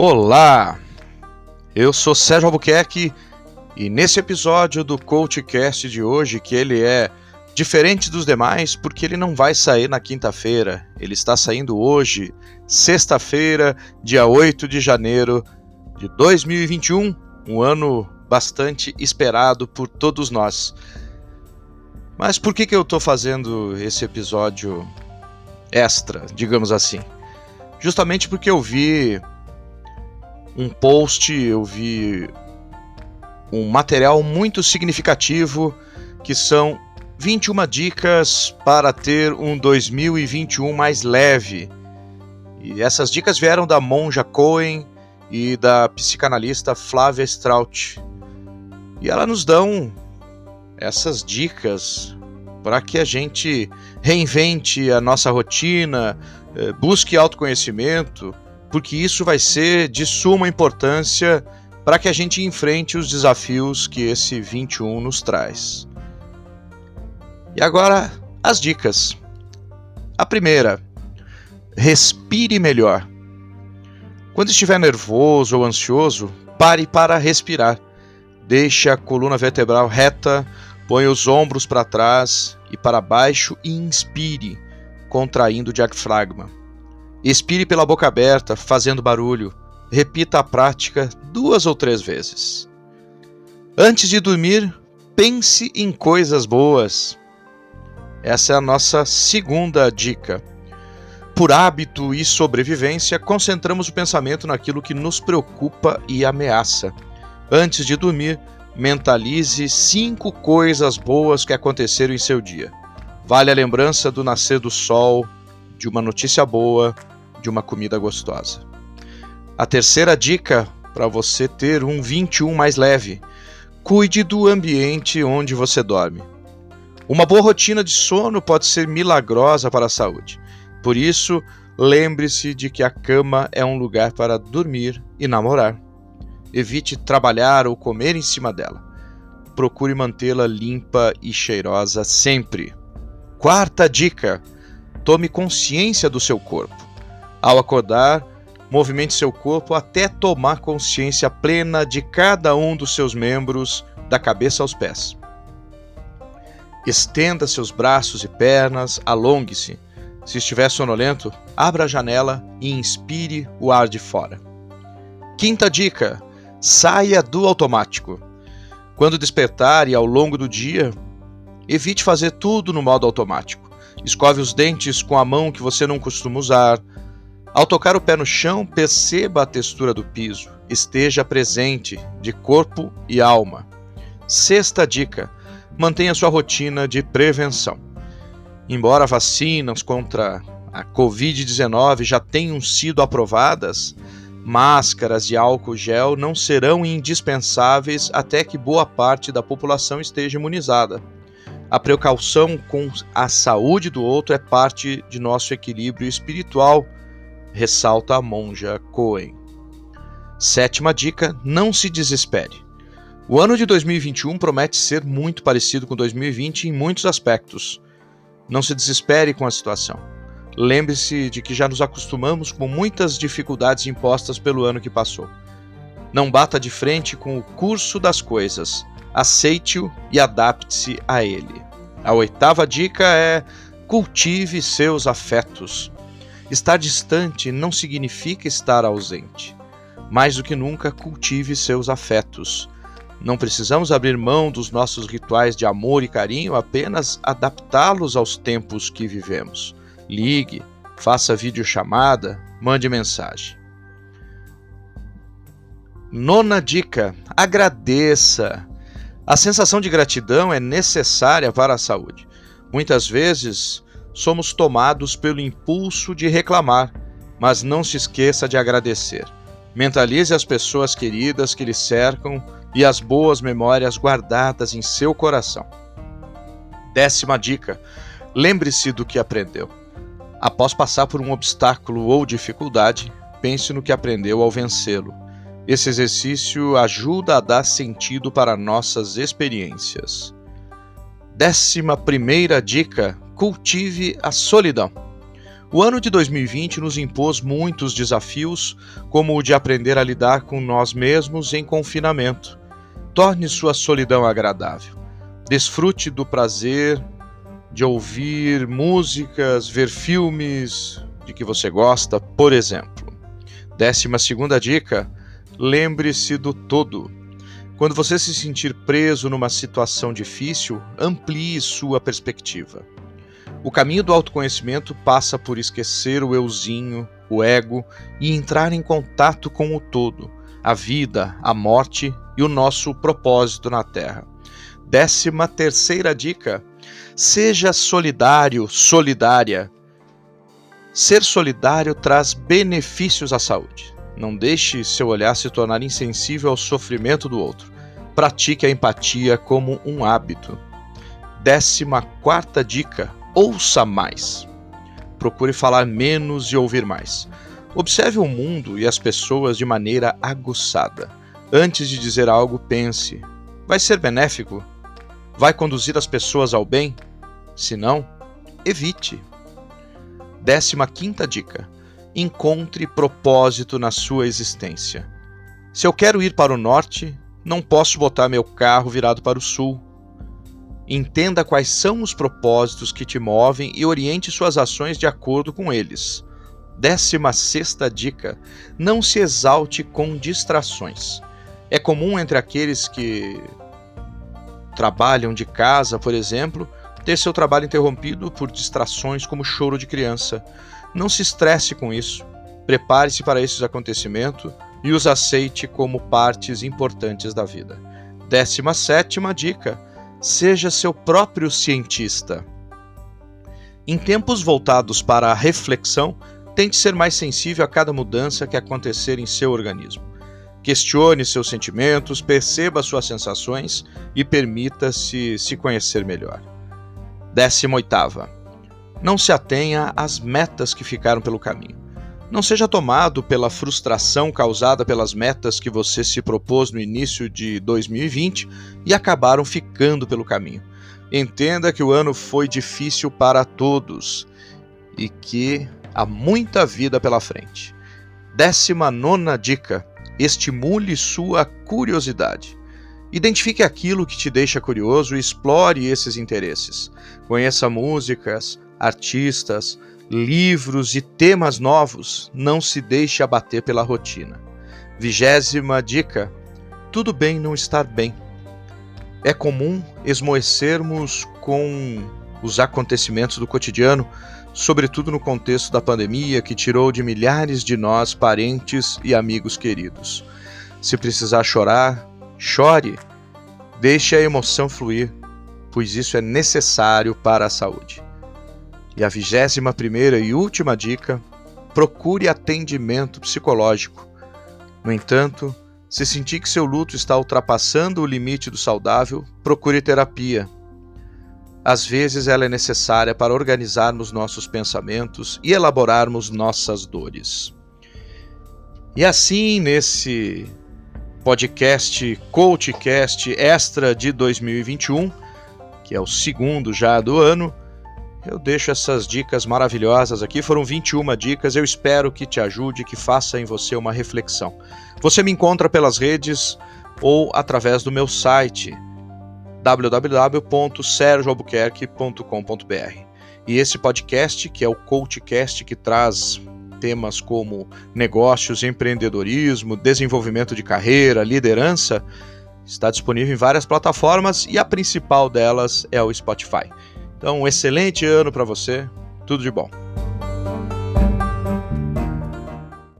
Olá, eu sou Sérgio Albuquerque e nesse episódio do CoachCast de hoje, que ele é diferente dos demais porque ele não vai sair na quinta-feira, ele está saindo hoje, sexta-feira, dia 8 de janeiro de 2021, um ano bastante esperado por todos nós. Mas por que, que eu estou fazendo esse episódio extra, digamos assim? Justamente porque eu vi um post, eu vi um material muito significativo que são 21 dicas para ter um 2021 mais leve. E essas dicas vieram da monja Cohen e da psicanalista Flávia Straut. E elas nos dão essas dicas para que a gente reinvente a nossa rotina, eh, busque autoconhecimento, porque isso vai ser de suma importância para que a gente enfrente os desafios que esse 21 nos traz. E agora, as dicas. A primeira, respire melhor. Quando estiver nervoso ou ansioso, pare para respirar. Deixe a coluna vertebral reta, ponha os ombros para trás e para baixo e inspire, contraindo o diafragma. Expire pela boca aberta, fazendo barulho. Repita a prática duas ou três vezes. Antes de dormir, pense em coisas boas. Essa é a nossa segunda dica. Por hábito e sobrevivência, concentramos o pensamento naquilo que nos preocupa e ameaça. Antes de dormir, mentalize cinco coisas boas que aconteceram em seu dia. Vale a lembrança do nascer do sol, de uma notícia boa, de uma comida gostosa. A terceira dica para você ter um 21 mais leve: cuide do ambiente onde você dorme. Uma boa rotina de sono pode ser milagrosa para a saúde. Por isso, lembre-se de que a cama é um lugar para dormir e namorar. Evite trabalhar ou comer em cima dela. Procure mantê-la limpa e cheirosa sempre. Quarta dica: tome consciência do seu corpo. Ao acordar, movimente seu corpo até tomar consciência plena de cada um dos seus membros, da cabeça aos pés. Estenda seus braços e pernas, alongue-se. Se estiver sonolento, abra a janela e inspire o ar de fora. Quinta dica: saia do automático. Quando despertar e ao longo do dia, evite fazer tudo no modo automático. Escove os dentes com a mão que você não costuma usar, ao tocar o pé no chão, perceba a textura do piso. Esteja presente, de corpo e alma. Sexta dica: mantenha sua rotina de prevenção. Embora vacinas contra a Covid-19 já tenham sido aprovadas, máscaras e álcool gel não serão indispensáveis até que boa parte da população esteja imunizada. A precaução com a saúde do outro é parte de nosso equilíbrio espiritual ressalta a monja Cohen. Sétima dica: não se desespere. O ano de 2021 promete ser muito parecido com 2020 em muitos aspectos. Não se desespere com a situação. Lembre-se de que já nos acostumamos com muitas dificuldades impostas pelo ano que passou. Não bata de frente com o curso das coisas. Aceite-o e adapte-se a ele. A oitava dica é cultive seus afetos. Estar distante não significa estar ausente. Mais do que nunca, cultive seus afetos. Não precisamos abrir mão dos nossos rituais de amor e carinho, apenas adaptá-los aos tempos que vivemos. Ligue, faça videochamada, mande mensagem. Nona dica: agradeça. A sensação de gratidão é necessária para a saúde. Muitas vezes somos tomados pelo impulso de reclamar, mas não se esqueça de agradecer. Mentalize as pessoas queridas que lhe cercam e as boas memórias guardadas em seu coração. Décima dica: lembre-se do que aprendeu. Após passar por um obstáculo ou dificuldade, pense no que aprendeu ao vencê-lo. Esse exercício ajuda a dar sentido para nossas experiências. Décima primeira dica: cultive a solidão. O ano de 2020 nos impôs muitos desafios, como o de aprender a lidar com nós mesmos em confinamento. Torne sua solidão agradável. Desfrute do prazer de ouvir músicas, ver filmes de que você gosta, por exemplo. Décima segunda dica: lembre-se do todo. Quando você se sentir preso numa situação difícil, amplie sua perspectiva. O caminho do autoconhecimento passa por esquecer o euzinho, o ego e entrar em contato com o todo, a vida, a morte e o nosso propósito na Terra. Décima terceira dica: seja solidário, solidária. Ser solidário traz benefícios à saúde. Não deixe seu olhar se tornar insensível ao sofrimento do outro. Pratique a empatia como um hábito. Décima quarta dica: ouça mais. Procure falar menos e ouvir mais. Observe o mundo e as pessoas de maneira aguçada. Antes de dizer algo, pense: vai ser benéfico? Vai conduzir as pessoas ao bem? Se não, evite. Décima quinta dica: encontre propósito na sua existência. Se eu quero ir para o norte, não posso botar meu carro virado para o sul. Entenda quais são os propósitos que te movem e oriente suas ações de acordo com eles. Décima sexta dica: não se exalte com distrações. É comum entre aqueles que trabalham de casa, por exemplo, ter seu trabalho interrompido por distrações como choro de criança. Não se estresse com isso. Prepare-se para esses acontecimentos e os aceite como partes importantes da vida. Décima sétima dica: Seja seu próprio cientista. Em tempos voltados para a reflexão, tente ser mais sensível a cada mudança que acontecer em seu organismo. Questione seus sentimentos, perceba suas sensações e permita-se se conhecer melhor. 18. Não se atenha às metas que ficaram pelo caminho. Não seja tomado pela frustração causada pelas metas que você se propôs no início de 2020 e acabaram ficando pelo caminho. Entenda que o ano foi difícil para todos e que há muita vida pela frente. Décima nona dica: estimule sua curiosidade. Identifique aquilo que te deixa curioso e explore esses interesses. Conheça músicas, artistas, livros e temas novos, não se deixe abater pela rotina. Vigésima dica: tudo bem não estar bem. É comum esmoecermos com os acontecimentos do cotidiano, sobretudo no contexto da pandemia que tirou de milhares de nós parentes e amigos queridos. Se precisar chorar, chore. Deixe a emoção fluir, pois isso é necessário para a saúde. E a vigésima primeira e última dica: procure atendimento psicológico. No entanto, se sentir que seu luto está ultrapassando o limite do saudável, procure terapia. Às vezes ela é necessária para organizarmos nossos pensamentos e elaborarmos nossas dores. E assim, nesse podcast CoachCast Extra de 2021, que é o segundo já do ano, eu deixo essas dicas maravilhosas aqui. Foram 21 dicas. Eu espero que te ajude, que faça em você uma reflexão. Você me encontra pelas redes ou através do meu site www.sergioalbuquerque.com.br. E esse podcast, que é o CoachCast, que traz temas como negócios, empreendedorismo, desenvolvimento de carreira, liderança, está disponível em várias plataformas e a principal delas é o Spotify. Então, um excelente ano para você. Tudo de bom.